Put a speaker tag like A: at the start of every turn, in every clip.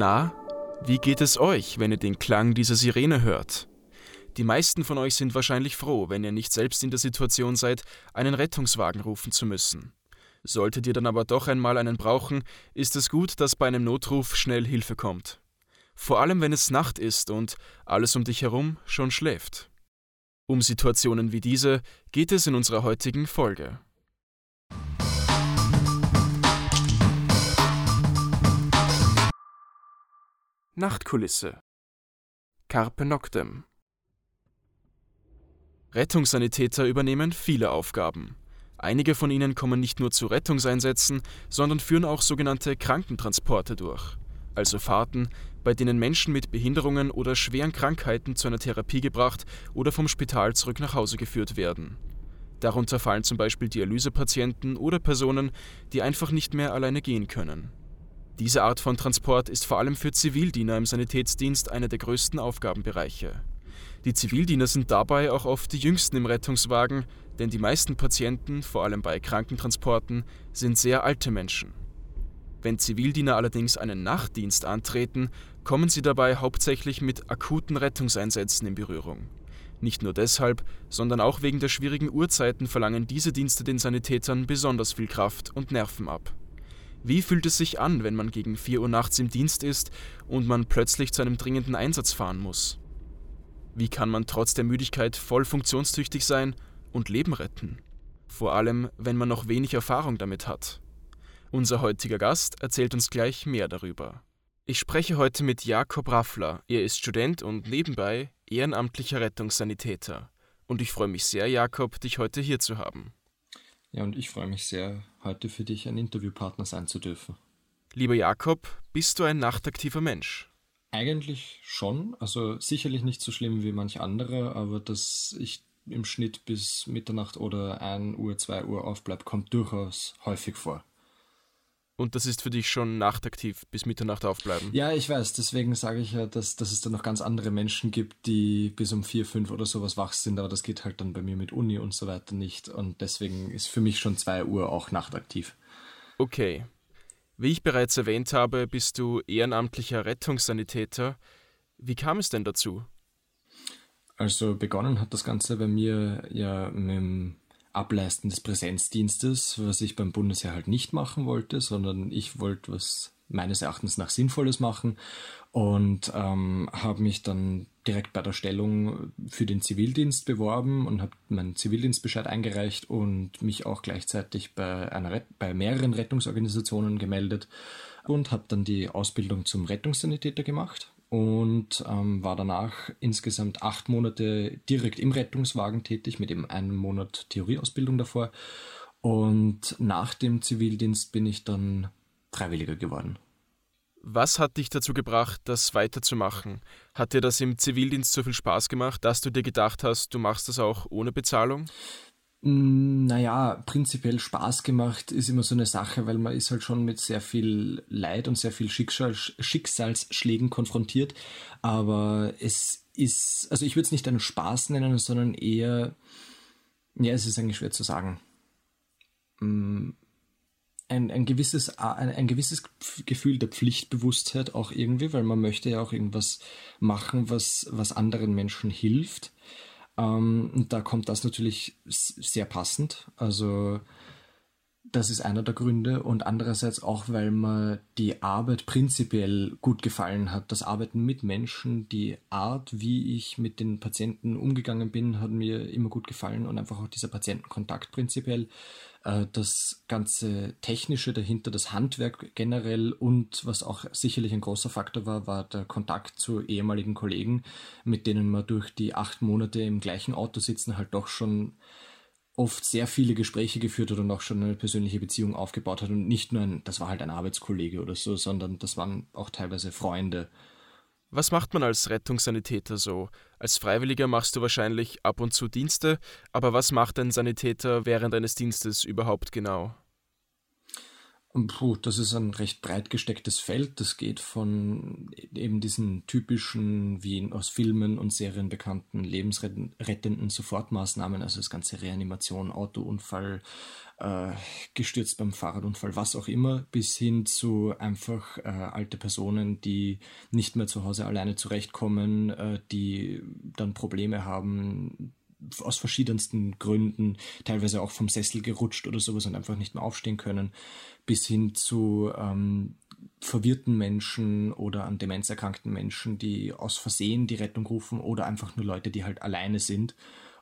A: Na, wie geht es euch, wenn ihr den Klang dieser Sirene hört? Die meisten von euch sind wahrscheinlich froh, wenn ihr nicht selbst in der Situation seid, einen Rettungswagen rufen zu müssen. Solltet ihr dann aber doch einmal einen brauchen, ist es gut, dass bei einem Notruf schnell Hilfe kommt. Vor allem wenn es Nacht ist und alles um dich herum schon schläft. Um Situationen wie diese geht es in unserer heutigen Folge. Nachtkulisse Carpe Noctem Rettungssanitäter übernehmen viele Aufgaben. Einige von ihnen kommen nicht nur zu Rettungseinsätzen, sondern führen auch sogenannte Krankentransporte durch, also Fahrten, bei denen Menschen mit Behinderungen oder schweren Krankheiten zu einer Therapie gebracht oder vom Spital zurück nach Hause geführt werden. Darunter fallen zum Beispiel Dialysepatienten oder Personen, die einfach nicht mehr alleine gehen können. Diese Art von Transport ist vor allem für Zivildiener im Sanitätsdienst einer der größten Aufgabenbereiche. Die Zivildiener sind dabei auch oft die jüngsten im Rettungswagen, denn die meisten Patienten, vor allem bei Krankentransporten, sind sehr alte Menschen. Wenn Zivildiener allerdings einen Nachtdienst antreten, kommen sie dabei hauptsächlich mit akuten Rettungseinsätzen in Berührung. Nicht nur deshalb, sondern auch wegen der schwierigen Uhrzeiten verlangen diese Dienste den Sanitätern besonders viel Kraft und Nerven ab. Wie fühlt es sich an, wenn man gegen 4 Uhr nachts im Dienst ist und man plötzlich zu einem dringenden Einsatz fahren muss? Wie kann man trotz der Müdigkeit voll funktionstüchtig sein und Leben retten? Vor allem, wenn man noch wenig Erfahrung damit hat. Unser heutiger Gast erzählt uns gleich mehr darüber. Ich spreche heute mit Jakob Raffler. Er ist Student und nebenbei ehrenamtlicher Rettungssanitäter. Und ich freue mich sehr, Jakob, dich heute hier zu haben.
B: Ja, und ich freue mich sehr, heute für dich ein Interviewpartner sein zu dürfen.
A: Lieber Jakob, bist du ein nachtaktiver Mensch?
B: Eigentlich schon, also sicherlich nicht so schlimm wie manch andere, aber dass ich im Schnitt bis Mitternacht oder 1 Uhr, 2 Uhr aufbleibe, kommt durchaus häufig vor.
A: Und das ist für dich schon nachtaktiv, bis Mitternacht aufbleiben.
B: Ja, ich weiß. Deswegen sage ich ja, dass, dass es da noch ganz andere Menschen gibt, die bis um vier, fünf oder sowas wach sind. Aber das geht halt dann bei mir mit Uni und so weiter nicht. Und deswegen ist für mich schon zwei Uhr auch nachtaktiv.
A: Okay. Wie ich bereits erwähnt habe, bist du ehrenamtlicher Rettungssanitäter. Wie kam es denn dazu?
B: Also begonnen hat das Ganze bei mir ja mit dem Ableisten des Präsenzdienstes, was ich beim Bundesheer halt nicht machen wollte, sondern ich wollte was meines Erachtens nach Sinnvolles machen und ähm, habe mich dann direkt bei der Stellung für den Zivildienst beworben und habe meinen Zivildienstbescheid eingereicht und mich auch gleichzeitig bei, einer, bei mehreren Rettungsorganisationen gemeldet und habe dann die Ausbildung zum Rettungssanitäter gemacht und ähm, war danach insgesamt acht Monate direkt im Rettungswagen tätig, mit eben einem Monat Theorieausbildung davor. Und nach dem Zivildienst bin ich dann Freiwilliger geworden.
A: Was hat dich dazu gebracht, das weiterzumachen? Hat dir das im Zivildienst so viel Spaß gemacht, dass du dir gedacht hast, du machst das auch ohne Bezahlung?
B: Mm, naja, prinzipiell Spaß gemacht ist immer so eine Sache, weil man ist halt schon mit sehr viel Leid und sehr viel Schicksal, Schicksalsschlägen konfrontiert. Aber es ist, also ich würde es nicht einen Spaß nennen, sondern eher, ja, es ist eigentlich schwer zu sagen. Mm, ein, ein, gewisses, ein, ein gewisses Gefühl der Pflichtbewusstheit auch irgendwie, weil man möchte ja auch irgendwas machen, was, was anderen Menschen hilft. Ähm, und da kommt das natürlich sehr passend. Also das ist einer der Gründe und andererseits auch, weil mir die Arbeit prinzipiell gut gefallen hat. Das Arbeiten mit Menschen, die Art, wie ich mit den Patienten umgegangen bin, hat mir immer gut gefallen und einfach auch dieser Patientenkontakt prinzipiell. Äh, das ganze Technische dahinter, das Handwerk generell und was auch sicherlich ein großer Faktor war, war der Kontakt zu ehemaligen Kollegen, mit denen man durch die acht Monate im gleichen Auto sitzen halt doch schon oft sehr viele Gespräche geführt hat und auch schon eine persönliche Beziehung aufgebaut hat und nicht nur ein, das war halt ein Arbeitskollege oder so, sondern das waren auch teilweise Freunde
A: was macht man als Rettungssanitäter so? Als Freiwilliger machst du wahrscheinlich ab und zu Dienste, aber was macht ein Sanitäter während eines Dienstes überhaupt genau?
B: Puh, das ist ein recht breit gestecktes Feld. Das geht von eben diesen typischen, wie aus Filmen und Serien bekannten, lebensrettenden Sofortmaßnahmen, also das ganze Reanimation, Autounfall, äh, gestürzt beim Fahrradunfall, was auch immer, bis hin zu einfach äh, alte Personen, die nicht mehr zu Hause alleine zurechtkommen, äh, die dann Probleme haben, aus verschiedensten Gründen, teilweise auch vom Sessel gerutscht oder sowas und einfach nicht mehr aufstehen können, bis hin zu ähm, verwirrten Menschen oder an Demenz erkrankten Menschen, die aus Versehen die Rettung rufen oder einfach nur Leute, die halt alleine sind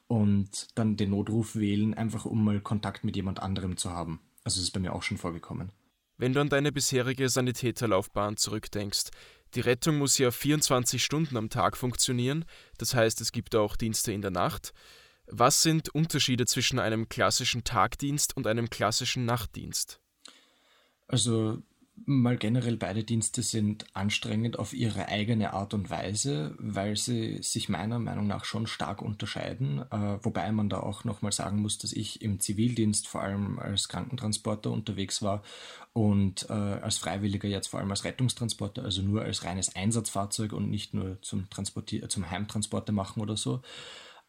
B: und dann den Notruf wählen, einfach um mal Kontakt mit jemand anderem zu haben. Also das ist bei mir auch schon vorgekommen.
A: Wenn du an deine bisherige Sanitäterlaufbahn zurückdenkst, die Rettung muss ja 24 Stunden am Tag funktionieren, das heißt es gibt auch Dienste in der Nacht. Was sind Unterschiede zwischen einem klassischen Tagdienst und einem klassischen Nachtdienst?
B: Also mal generell beide Dienste sind anstrengend auf ihre eigene Art und Weise, weil sie sich meiner Meinung nach schon stark unterscheiden. Äh, wobei man da auch nochmal sagen muss, dass ich im Zivildienst vor allem als Krankentransporter unterwegs war und äh, als Freiwilliger jetzt vor allem als Rettungstransporter, also nur als reines Einsatzfahrzeug und nicht nur zum, Transportier zum Heimtransporte machen oder so.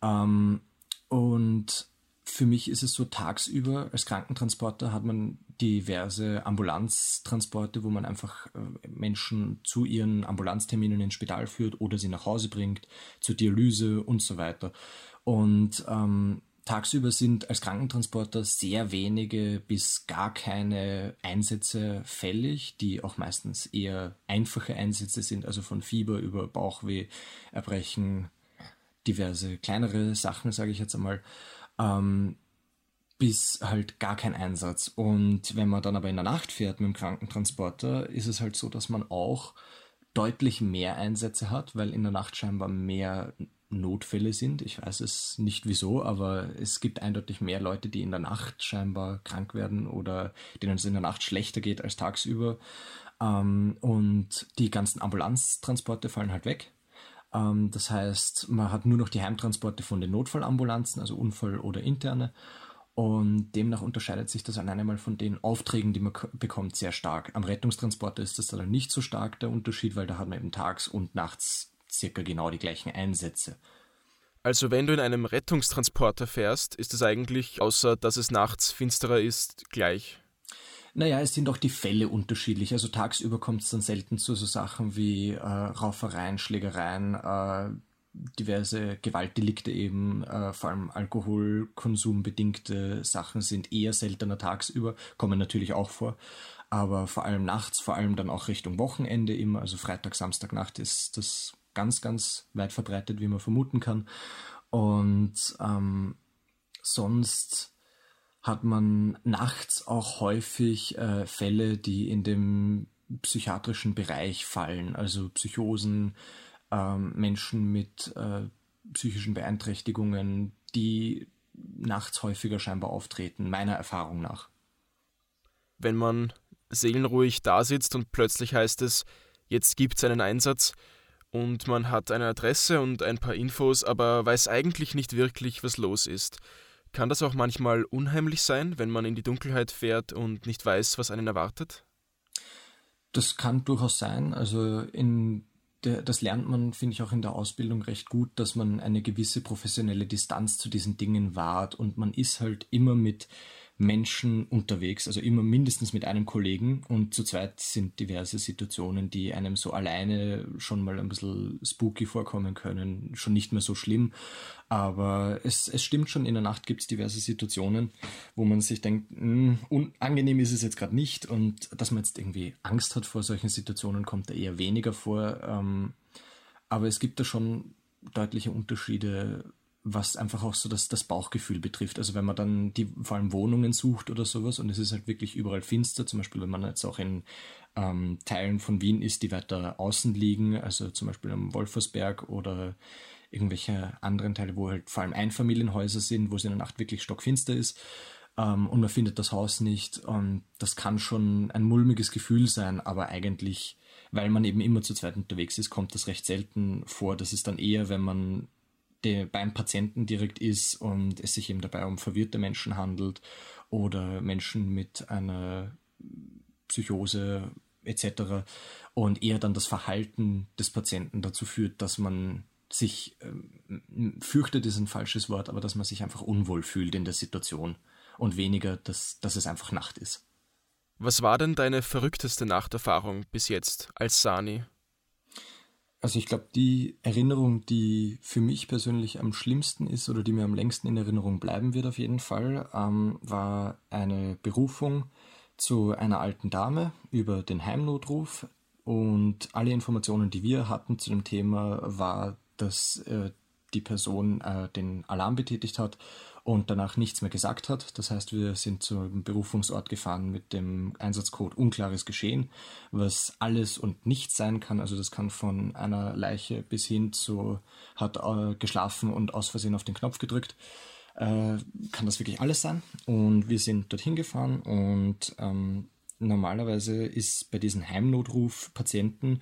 B: Ähm, und für mich ist es so, tagsüber als Krankentransporter hat man diverse Ambulanztransporte, wo man einfach äh, Menschen zu ihren Ambulanzterminen ins Spital führt oder sie nach Hause bringt, zur Dialyse und so weiter. Und ähm, tagsüber sind als Krankentransporter sehr wenige bis gar keine Einsätze fällig, die auch meistens eher einfache Einsätze sind, also von Fieber über Bauchweh, Erbrechen, diverse kleinere Sachen, sage ich jetzt einmal. Ähm, bis halt gar kein Einsatz. Und wenn man dann aber in der Nacht fährt mit dem Krankentransporter, ist es halt so, dass man auch deutlich mehr Einsätze hat, weil in der Nacht scheinbar mehr Notfälle sind. Ich weiß es nicht wieso, aber es gibt eindeutig mehr Leute, die in der Nacht scheinbar krank werden oder denen es in der Nacht schlechter geht als tagsüber. Ähm, und die ganzen Ambulanztransporte fallen halt weg. Ähm, das heißt, man hat nur noch die Heimtransporte von den Notfallambulanzen, also Unfall oder interne. Und demnach unterscheidet sich das alleine mal von den Aufträgen, die man bekommt, sehr stark. Am Rettungstransporter ist das dann nicht so stark der Unterschied, weil da hat man eben tags und nachts circa genau die gleichen Einsätze.
A: Also wenn du in einem Rettungstransporter fährst, ist es eigentlich, außer dass es nachts finsterer ist, gleich?
B: Naja, es sind auch die Fälle unterschiedlich. Also tagsüber kommt es dann selten zu so Sachen wie äh, Raufereien, Schlägereien, äh, diverse Gewaltdelikte eben, äh, vor allem alkoholkonsumbedingte Sachen sind eher seltener tagsüber, kommen natürlich auch vor, aber vor allem nachts, vor allem dann auch Richtung Wochenende immer, also Freitag, Samstag, Nacht ist das ganz, ganz weit verbreitet, wie man vermuten kann. Und ähm, sonst hat man nachts auch häufig äh, Fälle, die in dem psychiatrischen Bereich fallen, also Psychosen, ähm, Menschen mit äh, psychischen Beeinträchtigungen, die nachts häufiger scheinbar auftreten, meiner Erfahrung nach.
A: Wenn man seelenruhig da sitzt und plötzlich heißt es, jetzt gibt es einen Einsatz und man hat eine Adresse und ein paar Infos, aber weiß eigentlich nicht wirklich, was los ist. Kann das auch manchmal unheimlich sein, wenn man in die Dunkelheit fährt und nicht weiß, was einen erwartet?
B: Das kann durchaus sein. Also in der, das lernt man, finde ich, auch in der Ausbildung recht gut, dass man eine gewisse professionelle Distanz zu diesen Dingen wahrt und man ist halt immer mit Menschen unterwegs, also immer mindestens mit einem Kollegen. Und zu zweit sind diverse Situationen, die einem so alleine schon mal ein bisschen spooky vorkommen können, schon nicht mehr so schlimm, aber es, es stimmt schon, in der Nacht gibt es diverse Situationen, wo man sich denkt, mh, hm, unangenehm ist es jetzt gerade nicht. Und dass man jetzt irgendwie Angst hat vor solchen Situationen, kommt da eher weniger vor, ähm, aber es gibt da schon deutliche Unterschiede was einfach auch so das, das Bauchgefühl betrifft. Also wenn man dann die vor allem Wohnungen sucht oder sowas und es ist halt wirklich überall finster, zum Beispiel wenn man jetzt auch in ähm, Teilen von Wien ist, die weiter außen liegen, also zum Beispiel am Wolfersberg oder irgendwelche anderen Teile, wo halt vor allem Einfamilienhäuser sind, wo es in der Nacht wirklich stockfinster ist ähm, und man findet das Haus nicht und das kann schon ein mulmiges Gefühl sein, aber eigentlich weil man eben immer zu zweit unterwegs ist, kommt das recht selten vor. Das ist dann eher, wenn man der beim Patienten direkt ist und es sich eben dabei um verwirrte Menschen handelt oder Menschen mit einer Psychose etc. und eher dann das Verhalten des Patienten dazu führt, dass man sich ähm, fürchtet ist ein falsches Wort, aber dass man sich einfach unwohl fühlt in der Situation und weniger, dass, dass es einfach Nacht ist.
A: Was war denn deine verrückteste Nachterfahrung bis jetzt als Sani?
B: Also ich glaube, die Erinnerung, die für mich persönlich am schlimmsten ist oder die mir am längsten in Erinnerung bleiben wird auf jeden Fall, ähm, war eine Berufung zu einer alten Dame über den Heimnotruf. Und alle Informationen, die wir hatten zu dem Thema, war, dass äh, die Person äh, den Alarm betätigt hat und danach nichts mehr gesagt hat. Das heißt, wir sind zum Berufungsort gefahren mit dem Einsatzcode Unklares Geschehen, was alles und nichts sein kann. Also das kann von einer Leiche bis hin zu hat äh, geschlafen und aus Versehen auf den Knopf gedrückt. Äh, kann das wirklich alles sein. Und wir sind dorthin gefahren und ähm, normalerweise ist bei diesen Heimnotruf-Patienten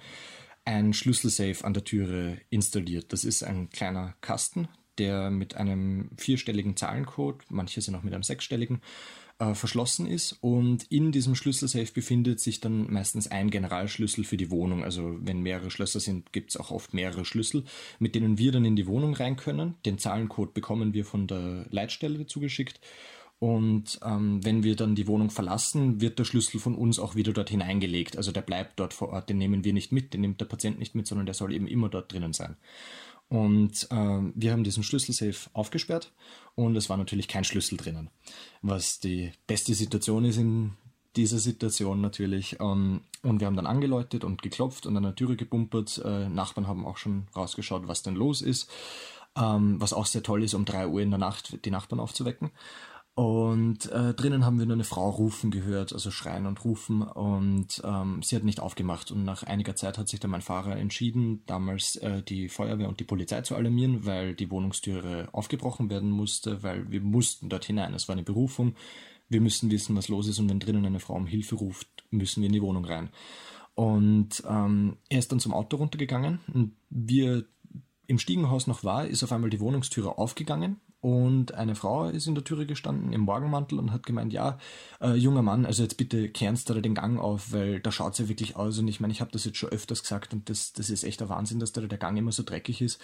B: ein Schlüsselsafe an der Türe installiert. Das ist ein kleiner Kasten, der mit einem vierstelligen Zahlencode, manche sind auch mit einem sechsstelligen, äh, verschlossen ist. Und in diesem Schlüsselsafe befindet sich dann meistens ein Generalschlüssel für die Wohnung. Also wenn mehrere Schlösser sind, gibt es auch oft mehrere Schlüssel, mit denen wir dann in die Wohnung rein können. Den Zahlencode bekommen wir von der Leitstelle zugeschickt. Und ähm, wenn wir dann die Wohnung verlassen, wird der Schlüssel von uns auch wieder dort hineingelegt. Also der bleibt dort vor Ort, den nehmen wir nicht mit, den nimmt der Patient nicht mit, sondern der soll eben immer dort drinnen sein. Und äh, wir haben diesen Schlüsselsafe aufgesperrt und es war natürlich kein Schlüssel drinnen. Was die beste Situation ist in dieser Situation natürlich. Ähm, und wir haben dann angeläutet und geklopft und an der Türe gebumpert. Äh, Nachbarn haben auch schon rausgeschaut, was denn los ist. Ähm, was auch sehr toll ist, um drei Uhr in der Nacht die Nachbarn aufzuwecken. Und äh, drinnen haben wir nur eine Frau rufen gehört, also schreien und rufen. Und ähm, sie hat nicht aufgemacht. Und nach einiger Zeit hat sich dann mein Fahrer entschieden, damals äh, die Feuerwehr und die Polizei zu alarmieren, weil die Wohnungstüre aufgebrochen werden musste, weil wir mussten dort hinein. Es war eine Berufung. Wir müssen wissen, was los ist. Und wenn drinnen eine Frau um Hilfe ruft, müssen wir in die Wohnung rein. Und ähm, er ist dann zum Auto runtergegangen. Und wir im Stiegenhaus noch war, ist auf einmal die Wohnungstüre aufgegangen und eine Frau ist in der Türe gestanden im Morgenmantel und hat gemeint, ja, äh, junger Mann, also jetzt bitte kernst da den Gang auf, weil da schaut ja wirklich aus. Und ich meine, ich habe das jetzt schon öfters gesagt und das, das ist echt der Wahnsinn, dass da der Gang immer so dreckig ist.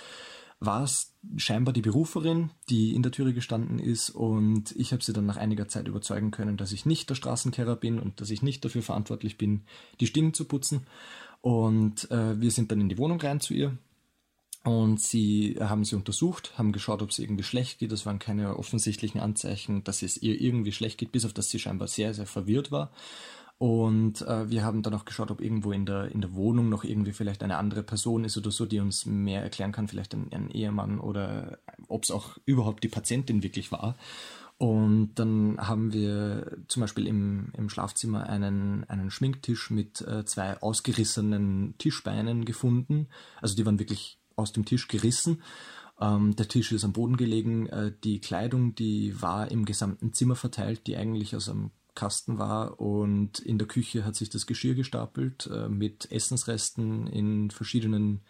B: War es scheinbar die Beruferin, die in der Türe gestanden ist und ich habe sie dann nach einiger Zeit überzeugen können, dass ich nicht der Straßenkehrer bin und dass ich nicht dafür verantwortlich bin, die Stimmen zu putzen. Und äh, wir sind dann in die Wohnung rein zu ihr und sie haben sie untersucht, haben geschaut, ob es irgendwie schlecht geht. Es waren keine offensichtlichen Anzeichen, dass es ihr irgendwie schlecht geht, bis auf dass sie scheinbar sehr, sehr verwirrt war. Und äh, wir haben dann auch geschaut, ob irgendwo in der, in der Wohnung noch irgendwie vielleicht eine andere Person ist oder so, die uns mehr erklären kann, vielleicht ein, ein Ehemann oder ob es auch überhaupt die Patientin wirklich war. Und dann haben wir zum Beispiel im, im Schlafzimmer einen, einen Schminktisch mit äh, zwei ausgerissenen Tischbeinen gefunden. Also die waren wirklich aus dem Tisch gerissen. Ähm, der Tisch ist am Boden gelegen. Äh, die Kleidung, die war im gesamten Zimmer verteilt, die eigentlich aus einem Kasten war. Und in der Küche hat sich das Geschirr gestapelt äh, mit Essensresten in verschiedenen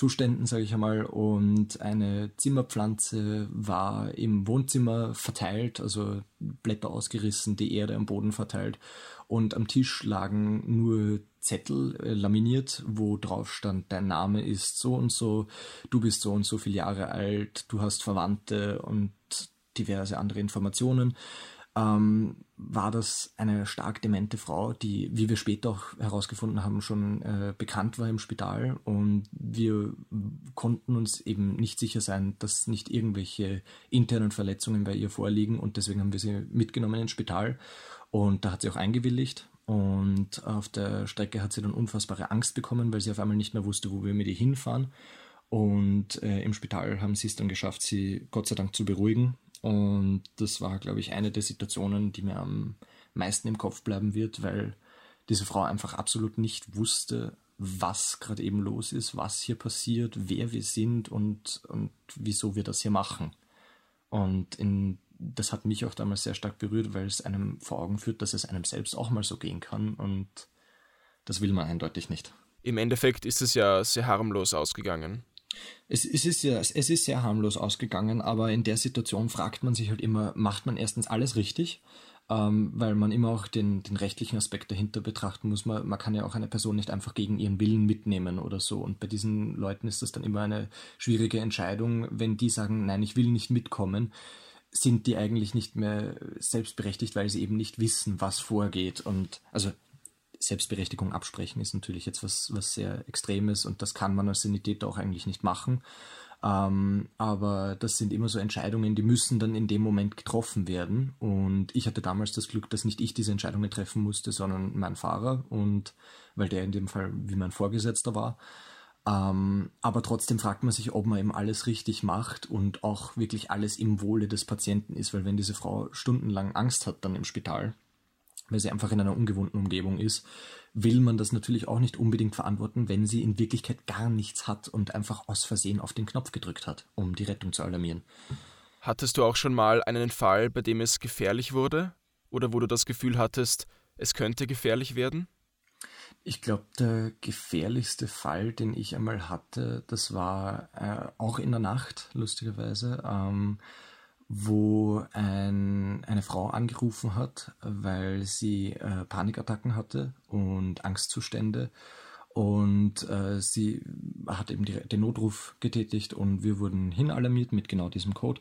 B: Zuständen, sage ich einmal. Und eine Zimmerpflanze war im Wohnzimmer verteilt, also Blätter ausgerissen, die Erde am Boden verteilt. Und am Tisch lagen nur Zettel äh, laminiert, wo drauf stand, dein Name ist so und so, du bist so und so viele Jahre alt, du hast Verwandte und diverse andere Informationen. Ähm, war das eine stark demente Frau, die, wie wir später auch herausgefunden haben, schon äh, bekannt war im Spital. Und wir konnten uns eben nicht sicher sein, dass nicht irgendwelche internen Verletzungen bei ihr vorliegen. Und deswegen haben wir sie mitgenommen ins Spital. Und da hat sie auch eingewilligt. Und auf der Strecke hat sie dann unfassbare Angst bekommen, weil sie auf einmal nicht mehr wusste, wo wir mit ihr hinfahren. Und äh, im Spital haben sie es dann geschafft, sie Gott sei Dank zu beruhigen. Und das war, glaube ich, eine der Situationen, die mir am meisten im Kopf bleiben wird, weil diese Frau einfach absolut nicht wusste, was gerade eben los ist, was hier passiert, wer wir sind und, und wieso wir das hier machen. Und in das hat mich auch damals sehr stark berührt, weil es einem vor Augen führt, dass es einem selbst auch mal so gehen kann und das will man eindeutig nicht.
A: Im Endeffekt ist es ja sehr harmlos ausgegangen.
B: Es, es, ist ja, es ist sehr harmlos ausgegangen, aber in der Situation fragt man sich halt immer, macht man erstens alles richtig? ähm, weil man immer auch den, den rechtlichen Aspekt dahinter betrachten muss. Man, man kann ja auch eine Person nicht einfach gegen ihren Willen mitnehmen oder so. Und bei diesen Leuten ist das dann immer eine schwierige Entscheidung, wenn die sagen, nein, ich will nicht mitkommen sind die eigentlich nicht mehr selbstberechtigt, weil sie eben nicht wissen, was vorgeht. Und also Selbstberechtigung absprechen ist natürlich jetzt was, was sehr Extremes und das kann man als Sanitäter auch eigentlich nicht machen. Ähm, aber das sind immer so Entscheidungen, die müssen dann in dem Moment getroffen werden. Und ich hatte damals das Glück, dass nicht ich diese Entscheidungen treffen musste, sondern mein Fahrer und weil der in dem Fall wie mein Vorgesetzter war. Ähm, aber trotzdem fragt man sich, ob man eben alles richtig macht und auch wirklich alles im Wohle des Patienten ist, weil wenn diese Frau stundenlang Angst hat dann im Spital, weil sie einfach in einer ungewohnten Umgebung ist, will man das natürlich auch nicht unbedingt verantworten, wenn sie in Wirklichkeit gar nichts hat und einfach aus Versehen auf den Knopf gedrückt hat, um die Rettung zu alarmieren.
A: Hattest du auch schon mal einen Fall, bei dem es gefährlich wurde? Oder wo du das Gefühl hattest, es könnte gefährlich werden?
B: Ich glaube, der gefährlichste Fall, den ich einmal hatte, das war äh, auch in der Nacht, lustigerweise. Ähm, wo ein, eine Frau angerufen hat, weil sie äh, Panikattacken hatte und Angstzustände. Und äh, sie hat eben die, den Notruf getätigt und wir wurden hinalarmiert mit genau diesem Code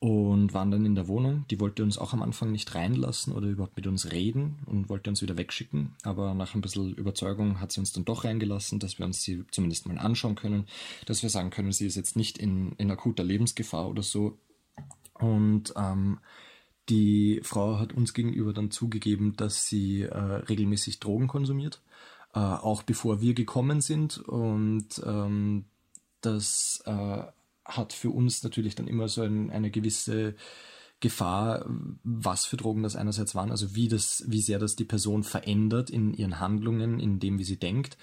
B: und waren dann in der Wohnung. Die wollte uns auch am Anfang nicht reinlassen oder überhaupt mit uns reden und wollte uns wieder wegschicken. Aber nach ein bisschen Überzeugung hat sie uns dann doch reingelassen, dass wir uns sie zumindest mal anschauen können, dass wir sagen können, sie ist jetzt nicht in, in akuter Lebensgefahr oder so, und ähm, die Frau hat uns gegenüber dann zugegeben, dass sie äh, regelmäßig Drogen konsumiert, äh, auch bevor wir gekommen sind. Und ähm, das äh, hat für uns natürlich dann immer so ein, eine gewisse Gefahr, was für Drogen das einerseits waren, also wie das, wie sehr das die Person verändert in ihren Handlungen, in dem, wie sie denkt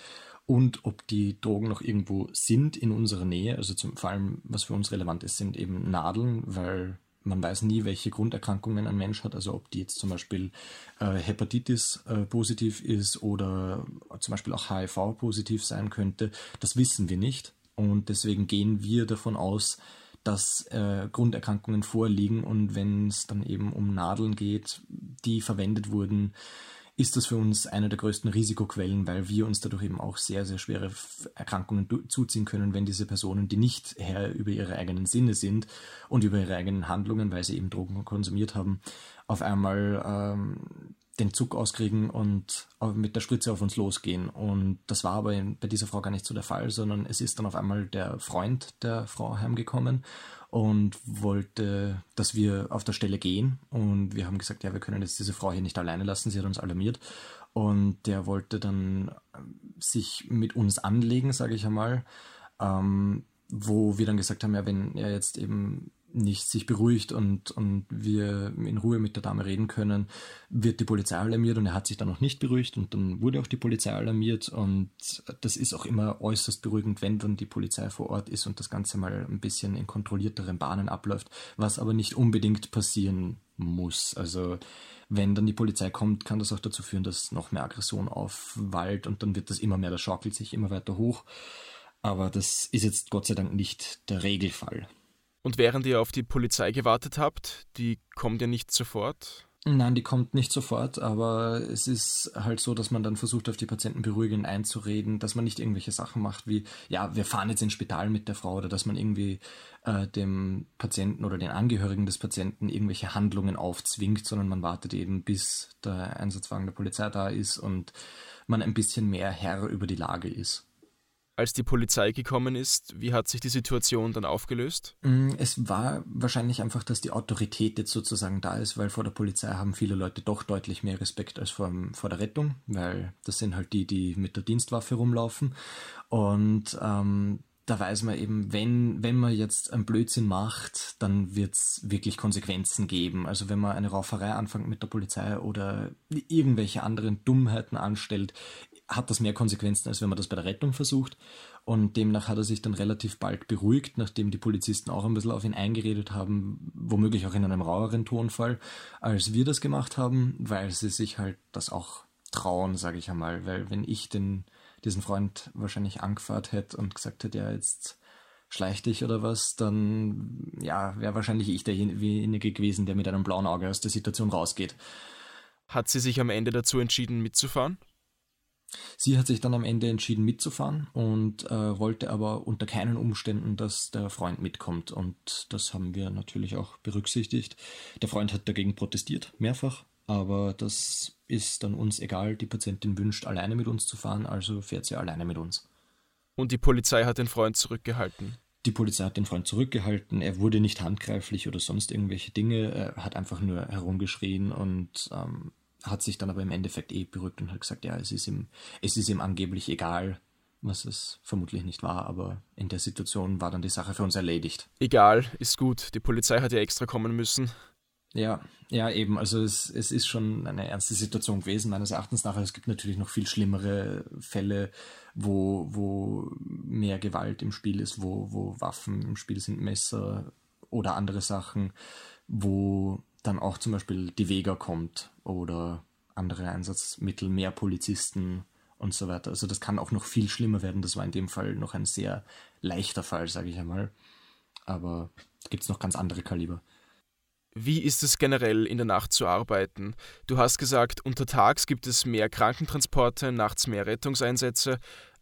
B: und ob die Drogen noch irgendwo sind in unserer Nähe. Also zum, vor allem, was für uns relevant ist, sind eben Nadeln, weil man weiß nie, welche Grunderkrankungen ein Mensch hat, also ob die jetzt zum Beispiel äh, Hepatitis äh, positiv ist oder zum Beispiel auch HIV positiv sein könnte. Das wissen wir nicht und deswegen gehen wir davon aus, dass äh, Grunderkrankungen vorliegen und wenn es dann eben um Nadeln geht, die verwendet wurden, ist das für uns eine der größten Risikoquellen, weil wir uns dadurch eben auch sehr, sehr schwere Erkrankungen zuziehen können, wenn diese Personen, die nicht Herr über ihre eigenen Sinne sind und über ihre eigenen Handlungen, weil sie eben Drogen konsumiert haben, auf einmal ähm, den Zug auskriegen und mit der Spritze auf uns losgehen. Und das war aber bei dieser Frau gar nicht so der Fall, sondern es ist dann auf einmal der Freund der Frau heimgekommen und wollte, dass wir auf der Stelle gehen. Und wir haben gesagt, ja, wir können jetzt diese Frau hier nicht alleine lassen. Sie hat uns alarmiert. Und der wollte dann sich mit uns anlegen, sage ich einmal. Ähm, wo wir dann gesagt haben, ja, wenn er jetzt eben nicht sich beruhigt und, und wir in Ruhe mit der Dame reden können, wird die Polizei alarmiert und er hat sich dann noch nicht beruhigt und dann wurde auch die Polizei alarmiert und das ist auch immer äußerst beruhigend, wenn dann die Polizei vor Ort ist und das Ganze mal ein bisschen in kontrollierteren Bahnen abläuft, was aber nicht unbedingt passieren muss. Also wenn dann die Polizei kommt, kann das auch dazu führen, dass noch mehr Aggression aufwallt und dann wird das immer mehr, das schaukelt sich immer weiter hoch. Aber das ist jetzt Gott sei Dank nicht der Regelfall.
A: Und während ihr auf die Polizei gewartet habt, die kommt ja nicht sofort?
B: Nein, die kommt nicht sofort, aber es ist halt so, dass man dann versucht, auf die Patienten beruhigend einzureden, dass man nicht irgendwelche Sachen macht wie, ja, wir fahren jetzt ins Spital mit der Frau oder dass man irgendwie äh, dem Patienten oder den Angehörigen des Patienten irgendwelche Handlungen aufzwingt, sondern man wartet eben, bis der Einsatzwagen der Polizei da ist und man ein bisschen mehr Herr über die Lage ist.
A: Als die Polizei gekommen ist, wie hat sich die Situation dann aufgelöst?
B: Mm, es war wahrscheinlich einfach, dass die Autorität jetzt sozusagen da ist, weil vor der Polizei haben viele Leute doch deutlich mehr Respekt als vor, vor der Rettung, weil das sind halt die, die mit der Dienstwaffe rumlaufen. Und ähm, da weiß man eben, wenn, wenn man jetzt einen Blödsinn macht, dann wird es wirklich Konsequenzen geben. Also wenn man eine Rauferei anfängt mit der Polizei oder irgendwelche anderen Dummheiten anstellt, hat das mehr Konsequenzen, als wenn man das bei der Rettung versucht. Und demnach hat er sich dann relativ bald beruhigt, nachdem die Polizisten auch ein bisschen auf ihn eingeredet haben, womöglich auch in einem raueren Tonfall, als wir das gemacht haben, weil sie sich halt das auch trauen, sage ich einmal. Weil wenn ich den, diesen Freund wahrscheinlich angefahrt hätte und gesagt hätte, ja, jetzt schleich dich oder was, dann ja, wäre wahrscheinlich ich derjenige gewesen, der mit einem blauen Auge aus der Situation rausgeht.
A: Hat sie sich am Ende dazu entschieden, mitzufahren?
B: Sie hat sich dann am Ende entschieden, mitzufahren und äh, wollte aber unter keinen Umständen, dass der Freund mitkommt. Und das haben wir natürlich auch berücksichtigt. Der Freund hat dagegen protestiert, mehrfach. Aber das ist dann uns egal. Die Patientin wünscht, alleine mit uns zu fahren, also fährt sie alleine mit uns.
A: Und die Polizei hat den Freund zurückgehalten.
B: Die Polizei hat den Freund zurückgehalten. Er wurde nicht handgreiflich oder sonst irgendwelche Dinge. Er hat einfach nur herumgeschrien und ähm, hat sich dann aber im Endeffekt eh beruhigt und hat gesagt, ja, es ist ihm, es ist ihm angeblich egal, was es vermutlich nicht war, aber in der Situation war dann die Sache für uns erledigt.
A: Egal, ist gut. Die Polizei hat ja extra kommen müssen.
B: Ja, ja, eben. Also es, es ist schon eine ernste Situation gewesen, meines Erachtens nach. Es gibt natürlich noch viel schlimmere Fälle, wo, wo mehr Gewalt im Spiel ist, wo, wo Waffen im Spiel sind, Messer oder andere Sachen, wo dann auch zum Beispiel die Vega kommt oder andere Einsatzmittel, mehr Polizisten und so weiter. Also das kann auch noch viel schlimmer werden. Das war in dem Fall noch ein sehr leichter Fall, sage ich einmal. Aber gibt es noch ganz andere Kaliber.
A: Wie ist es generell in der Nacht zu arbeiten? Du hast gesagt, untertags gibt es mehr Krankentransporte, nachts mehr Rettungseinsätze,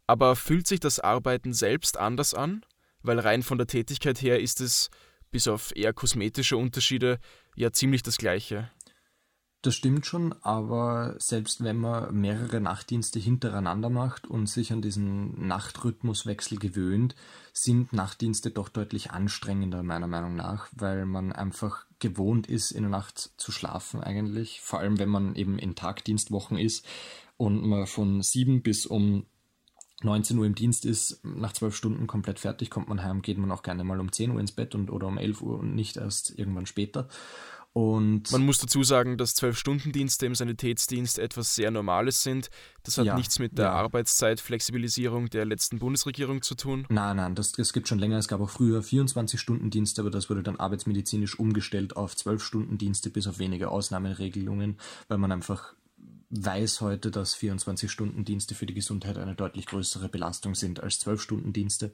A: aber fühlt sich das Arbeiten selbst anders an? Weil rein von der Tätigkeit her ist es, bis auf eher kosmetische Unterschiede, ja ziemlich das gleiche.
B: Das stimmt schon, aber selbst wenn man mehrere Nachtdienste hintereinander macht und sich an diesen Nachtrhythmuswechsel gewöhnt, sind Nachtdienste doch deutlich anstrengender meiner Meinung nach, weil man einfach gewohnt ist, in der Nacht zu schlafen eigentlich, vor allem wenn man eben in Tagdienstwochen ist und man von sieben bis um 19 Uhr im Dienst ist, nach zwölf Stunden komplett fertig, kommt man heim, geht man auch gerne mal um 10 Uhr ins Bett und oder um 11 Uhr und nicht erst irgendwann später. Und
A: Man muss dazu sagen, dass Zwölf-Stunden-Dienste im Sanitätsdienst etwas sehr Normales sind. Das hat ja, nichts mit der ja. Arbeitszeitflexibilisierung der letzten Bundesregierung zu tun.
B: Nein, nein, das, das gibt schon länger. Es gab auch früher 24-Stunden-Dienste, aber das wurde dann arbeitsmedizinisch umgestellt auf Zwölf-Stunden-Dienste bis auf wenige Ausnahmeregelungen, weil man einfach weiß heute, dass 24-Stunden-Dienste für die Gesundheit eine deutlich größere Belastung sind als 12-Stunden-Dienste.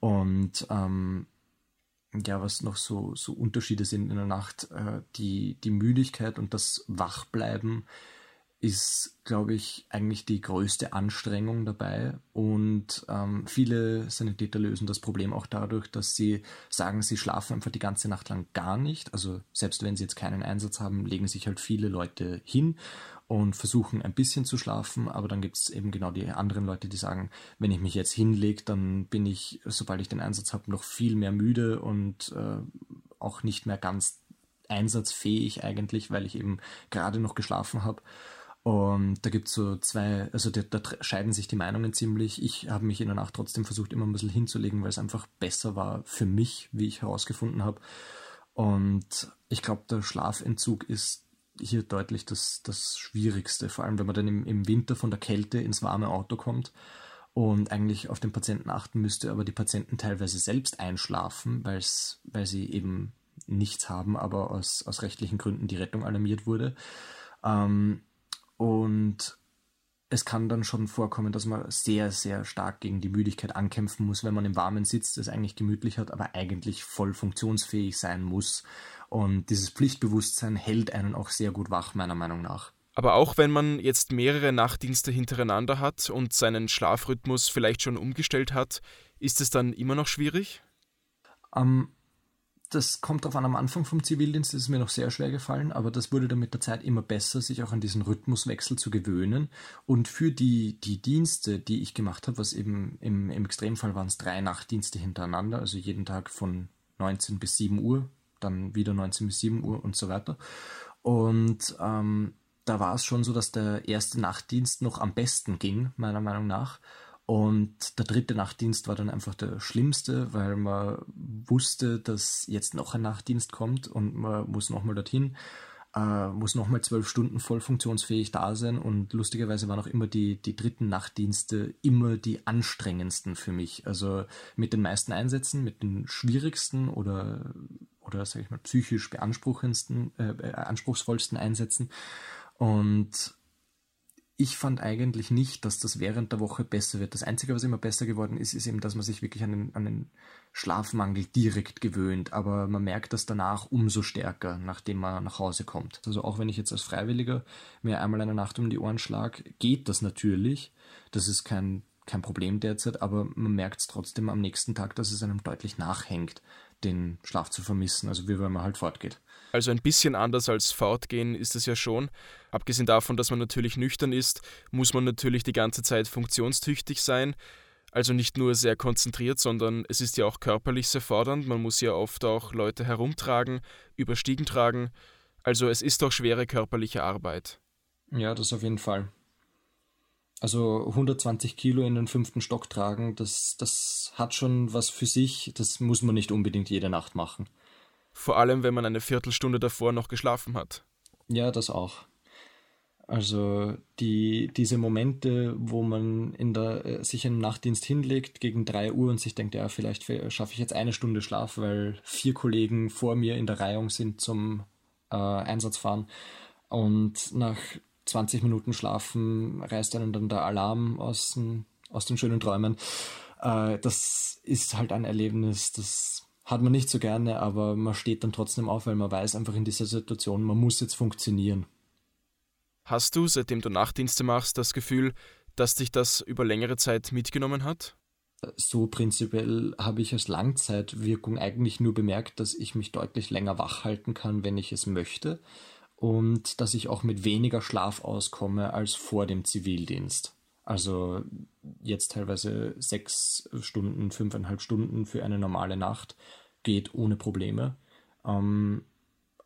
B: Und ähm, ja, was noch so, so Unterschiede sind in der Nacht, äh, die, die Müdigkeit und das Wachbleiben ist, glaube ich, eigentlich die größte Anstrengung dabei. Und ähm, viele Sanitäter lösen das Problem auch dadurch, dass sie sagen, sie schlafen einfach die ganze Nacht lang gar nicht. Also selbst wenn sie jetzt keinen Einsatz haben, legen sich halt viele Leute hin und versuchen ein bisschen zu schlafen, aber dann gibt es eben genau die anderen Leute, die sagen, wenn ich mich jetzt hinlege, dann bin ich, sobald ich den Einsatz habe, noch viel mehr müde und äh, auch nicht mehr ganz einsatzfähig eigentlich, weil ich eben gerade noch geschlafen habe. Und da gibt es so zwei, also da, da, scheiden sich die Meinungen ziemlich. Ich habe mich in der Nacht trotzdem versucht, immer ein bisschen hinzulegen, weil es einfach besser war für mich, wie ich herausgefunden habe. Und ich glaube, der Schlafentzug ist hier deutlich das, das Schwierigste, vor allem wenn man dann im, im Winter von der Kälte ins warme Auto kommt und eigentlich auf den Patienten achten müsste, aber die Patienten teilweise selbst einschlafen, weil's, weil sie eben nichts haben, aber aus, aus rechtlichen Gründen die Rettung alarmiert wurde. Ähm, und es kann dann schon vorkommen, dass man sehr, sehr stark gegen die Müdigkeit ankämpfen muss, wenn man im Warmen sitzt, es eigentlich gemütlich hat, aber eigentlich voll funktionsfähig sein muss. Und dieses Pflichtbewusstsein hält einen auch sehr gut wach, meiner Meinung nach.
A: Aber auch wenn man jetzt mehrere Nachtdienste hintereinander hat und seinen Schlafrhythmus vielleicht schon umgestellt hat, ist es dann immer noch schwierig?
B: Ähm, das kommt darauf an, am Anfang vom Zivildienst ist es mir noch sehr schwer gefallen, aber das wurde dann mit der Zeit immer besser, sich auch an diesen Rhythmuswechsel zu gewöhnen. Und für die, die Dienste, die ich gemacht habe, was eben im, im Extremfall waren es drei Nachtdienste hintereinander, also jeden Tag von 19 bis 7 Uhr, dann wieder 19 bis 7 Uhr und so weiter. Und ähm, da war es schon so, dass der erste Nachtdienst noch am besten ging, meiner Meinung nach. Und der dritte Nachtdienst war dann einfach der schlimmste, weil man wusste, dass jetzt noch ein Nachtdienst kommt und man muss nochmal dorthin, äh, muss nochmal zwölf Stunden voll funktionsfähig da sein. Und lustigerweise waren auch immer die, die dritten Nachtdienste immer die anstrengendsten für mich. Also mit den meisten Einsätzen, mit den schwierigsten oder, oder sag ich mal, psychisch beanspruchendsten, äh, äh anspruchsvollsten Einsätzen. Und ich fand eigentlich nicht, dass das während der Woche besser wird. Das Einzige, was immer besser geworden ist, ist eben, dass man sich wirklich an den, an den Schlafmangel direkt gewöhnt. Aber man merkt das danach umso stärker, nachdem man nach Hause kommt. Also auch wenn ich jetzt als Freiwilliger mir einmal eine Nacht um die Ohren schlage, geht das natürlich. Das ist kein, kein Problem derzeit, aber man merkt es trotzdem am nächsten Tag, dass es einem deutlich nachhängt, den Schlaf zu vermissen. Also wie wenn man halt fortgeht.
A: Also ein bisschen anders als fortgehen ist es ja schon. Abgesehen davon, dass man natürlich nüchtern ist, muss man natürlich die ganze Zeit funktionstüchtig sein. Also nicht nur sehr konzentriert, sondern es ist ja auch körperlich sehr fordernd. Man muss ja oft auch Leute herumtragen, über Stiegen tragen. Also es ist doch schwere körperliche Arbeit.
B: Ja, das auf jeden Fall. Also 120 Kilo in den fünften Stock tragen, das, das hat schon was für sich. Das muss man nicht unbedingt jede Nacht machen.
A: Vor allem, wenn man eine Viertelstunde davor noch geschlafen hat.
B: Ja, das auch. Also die, diese Momente, wo man in der, äh, sich einen Nachtdienst hinlegt gegen 3 Uhr und sich denkt, ja, vielleicht schaffe ich jetzt eine Stunde Schlaf, weil vier Kollegen vor mir in der Reihung sind zum äh, Einsatz fahren. Und nach 20 Minuten Schlafen reißt einen dann der Alarm aus den, aus den schönen Träumen. Äh, das ist halt ein Erlebnis, das hat man nicht so gerne, aber man steht dann trotzdem auf, weil man weiß einfach in dieser Situation, man muss jetzt funktionieren.
A: Hast du, seitdem du Nachtdienste machst, das Gefühl, dass dich das über längere Zeit mitgenommen hat?
B: So prinzipiell habe ich als Langzeitwirkung eigentlich nur bemerkt, dass ich mich deutlich länger wach halten kann, wenn ich es möchte und dass ich auch mit weniger Schlaf auskomme als vor dem Zivildienst. Also jetzt teilweise sechs Stunden, fünfeinhalb Stunden für eine normale Nacht geht ohne Probleme. Ähm,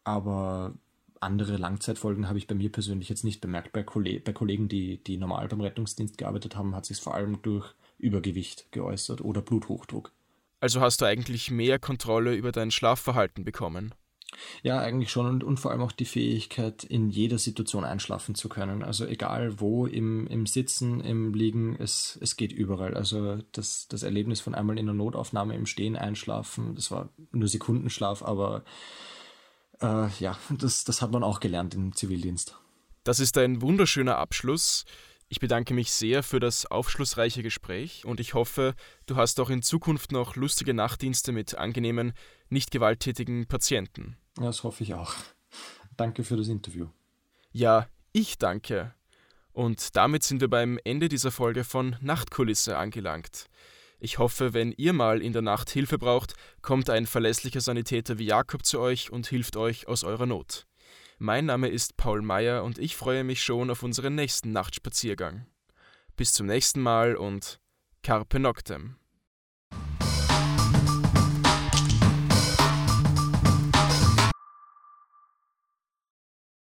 B: aber andere Langzeitfolgen habe ich bei mir persönlich jetzt nicht bemerkt. Bei, Kolleg bei Kollegen, die, die normal beim Rettungsdienst gearbeitet haben, hat sich vor allem durch Übergewicht geäußert oder Bluthochdruck.
A: Also hast du eigentlich mehr Kontrolle über dein Schlafverhalten bekommen?
B: Ja, eigentlich schon und, und vor allem auch die Fähigkeit, in jeder Situation einschlafen zu können. Also egal wo, im, im Sitzen, im Liegen, es, es geht überall. Also das, das Erlebnis von einmal in der Notaufnahme im Stehen einschlafen, das war nur Sekundenschlaf, aber äh, ja, das, das hat man auch gelernt im Zivildienst.
A: Das ist ein wunderschöner Abschluss. Ich bedanke mich sehr für das aufschlussreiche Gespräch und ich hoffe, du hast auch in Zukunft noch lustige Nachtdienste mit angenehmen, nicht gewalttätigen Patienten.
B: Ja, das hoffe ich auch. Danke für das Interview.
A: Ja, ich danke. Und damit sind wir beim Ende dieser Folge von Nachtkulisse angelangt. Ich hoffe, wenn ihr mal in der Nacht Hilfe braucht, kommt ein verlässlicher Sanitäter wie Jakob zu euch und hilft euch aus eurer Not. Mein Name ist Paul Meyer und ich freue mich schon auf unseren nächsten Nachtspaziergang. Bis zum nächsten Mal und Carpe Noctem.